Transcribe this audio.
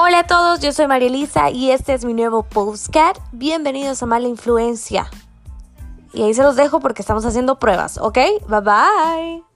Hola a todos, yo soy María Elisa y este es mi nuevo postcat. Bienvenidos a Mala Influencia. Y ahí se los dejo porque estamos haciendo pruebas, ¿ok? Bye bye.